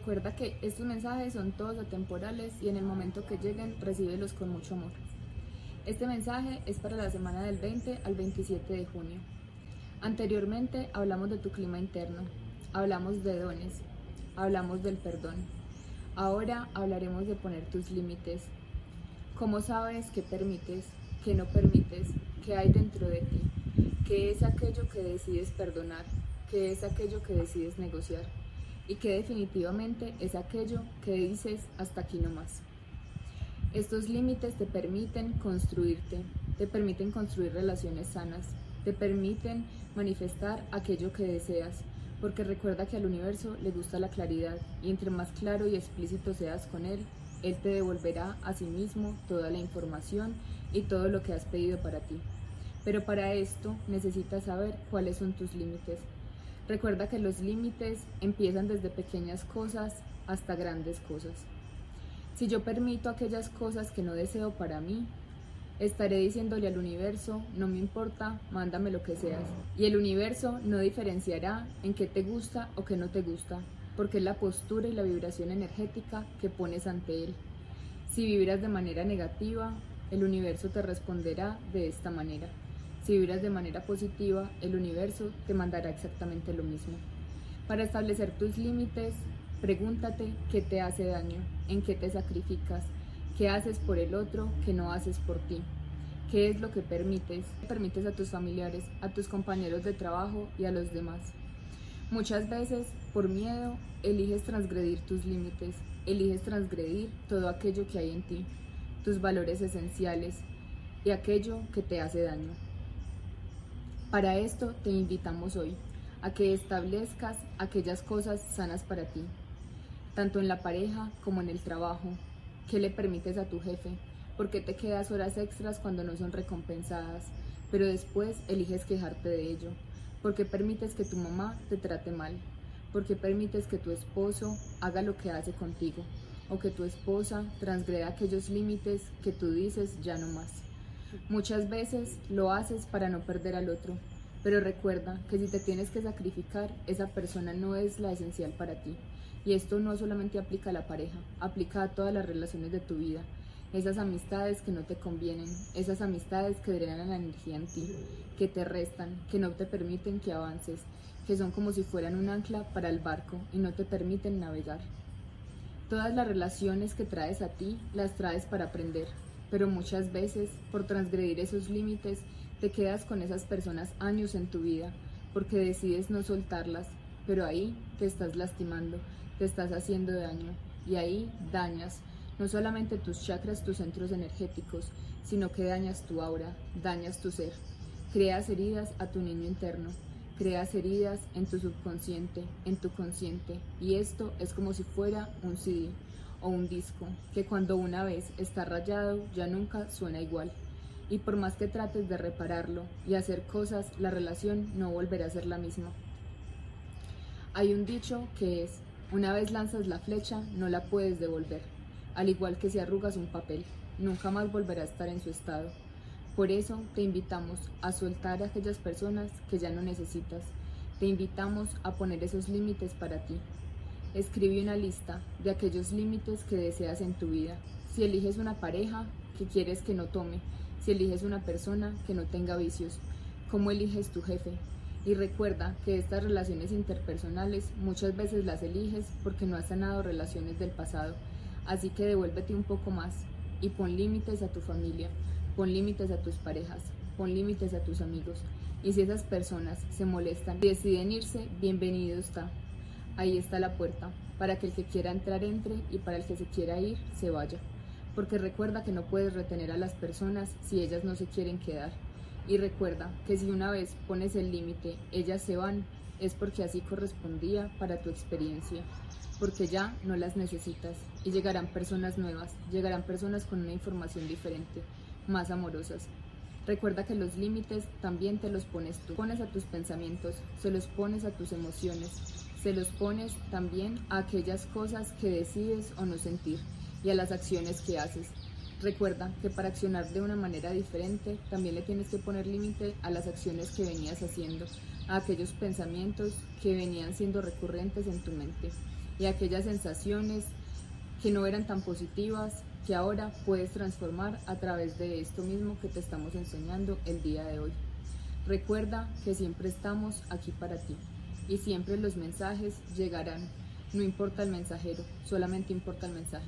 Recuerda que estos mensajes son todos atemporales y en el momento que lleguen, recíbelos con mucho amor. Este mensaje es para la semana del 20 al 27 de junio. Anteriormente hablamos de tu clima interno, hablamos de dones, hablamos del perdón. Ahora hablaremos de poner tus límites. ¿Cómo sabes qué permites, qué no permites, qué hay dentro de ti? ¿Qué es aquello que decides perdonar? ¿Qué es aquello que decides negociar? Y qué definitivamente es aquello que dices hasta aquí no más. Estos límites te permiten construirte, te permiten construir relaciones sanas, te permiten manifestar aquello que deseas, porque recuerda que al universo le gusta la claridad y entre más claro y explícito seas con él, él te devolverá a sí mismo toda la información y todo lo que has pedido para ti. Pero para esto necesitas saber cuáles son tus límites. Recuerda que los límites empiezan desde pequeñas cosas hasta grandes cosas. Si yo permito aquellas cosas que no deseo para mí, estaré diciéndole al universo, no me importa, mándame lo que seas. Y el universo no diferenciará en qué te gusta o qué no te gusta, porque es la postura y la vibración energética que pones ante él. Si vibras de manera negativa, el universo te responderá de esta manera. Si vibras de manera positiva, el universo te mandará exactamente lo mismo. Para establecer tus límites, pregúntate qué te hace daño, en qué te sacrificas, qué haces por el otro que no haces por ti. ¿Qué es lo que permites? Permites a tus familiares, a tus compañeros de trabajo y a los demás. Muchas veces, por miedo, eliges transgredir tus límites, eliges transgredir todo aquello que hay en ti, tus valores esenciales y aquello que te hace daño. Para esto te invitamos hoy a que establezcas aquellas cosas sanas para ti, tanto en la pareja como en el trabajo. ¿Qué le permites a tu jefe? ¿Por qué te quedas horas extras cuando no son recompensadas? Pero después eliges quejarte de ello. ¿Por qué permites que tu mamá te trate mal? ¿Por qué permites que tu esposo haga lo que hace contigo? ¿O que tu esposa transgreda aquellos límites que tú dices ya no más? Muchas veces lo haces para no perder al otro, pero recuerda que si te tienes que sacrificar, esa persona no es la esencial para ti. Y esto no solamente aplica a la pareja, aplica a todas las relaciones de tu vida. Esas amistades que no te convienen, esas amistades que drenan la energía en ti, que te restan, que no te permiten que avances, que son como si fueran un ancla para el barco y no te permiten navegar. Todas las relaciones que traes a ti las traes para aprender, pero muchas veces, por transgredir esos límites, te quedas con esas personas años en tu vida, porque decides no soltarlas, pero ahí te estás lastimando, te estás haciendo daño, y ahí dañas no solamente tus chakras, tus centros energéticos, sino que dañas tu aura, dañas tu ser, creas heridas a tu niño interno, creas heridas en tu subconsciente, en tu consciente, y esto es como si fuera un CD o un disco, que cuando una vez está rayado ya nunca suena igual. Y por más que trates de repararlo y hacer cosas, la relación no volverá a ser la misma. Hay un dicho que es, una vez lanzas la flecha, no la puedes devolver, al igual que si arrugas un papel, nunca más volverá a estar en su estado. Por eso te invitamos a soltar a aquellas personas que ya no necesitas. Te invitamos a poner esos límites para ti, Escribe una lista de aquellos límites que deseas en tu vida. Si eliges una pareja que quieres que no tome, si eliges una persona que no tenga vicios, cómo eliges tu jefe. Y recuerda que estas relaciones interpersonales muchas veces las eliges porque no has sanado relaciones del pasado. Así que devuélvete un poco más y pon límites a tu familia, pon límites a tus parejas, pon límites a tus amigos. Y si esas personas se molestan y deciden irse, bienvenido está. Ahí está la puerta, para que el que quiera entrar entre y para el que se quiera ir se vaya. Porque recuerda que no puedes retener a las personas si ellas no se quieren quedar. Y recuerda que si una vez pones el límite, ellas se van, es porque así correspondía para tu experiencia. Porque ya no las necesitas y llegarán personas nuevas, llegarán personas con una información diferente, más amorosas. Recuerda que los límites también te los pones tú. Pones a tus pensamientos, se los pones a tus emociones, se los pones también a aquellas cosas que decides o no sentir y a las acciones que haces. Recuerda que para accionar de una manera diferente también le tienes que poner límite a las acciones que venías haciendo, a aquellos pensamientos que venían siendo recurrentes en tu mente y a aquellas sensaciones que no eran tan positivas que ahora puedes transformar a través de esto mismo que te estamos enseñando el día de hoy. Recuerda que siempre estamos aquí para ti y siempre los mensajes llegarán. No importa el mensajero, solamente importa el mensaje.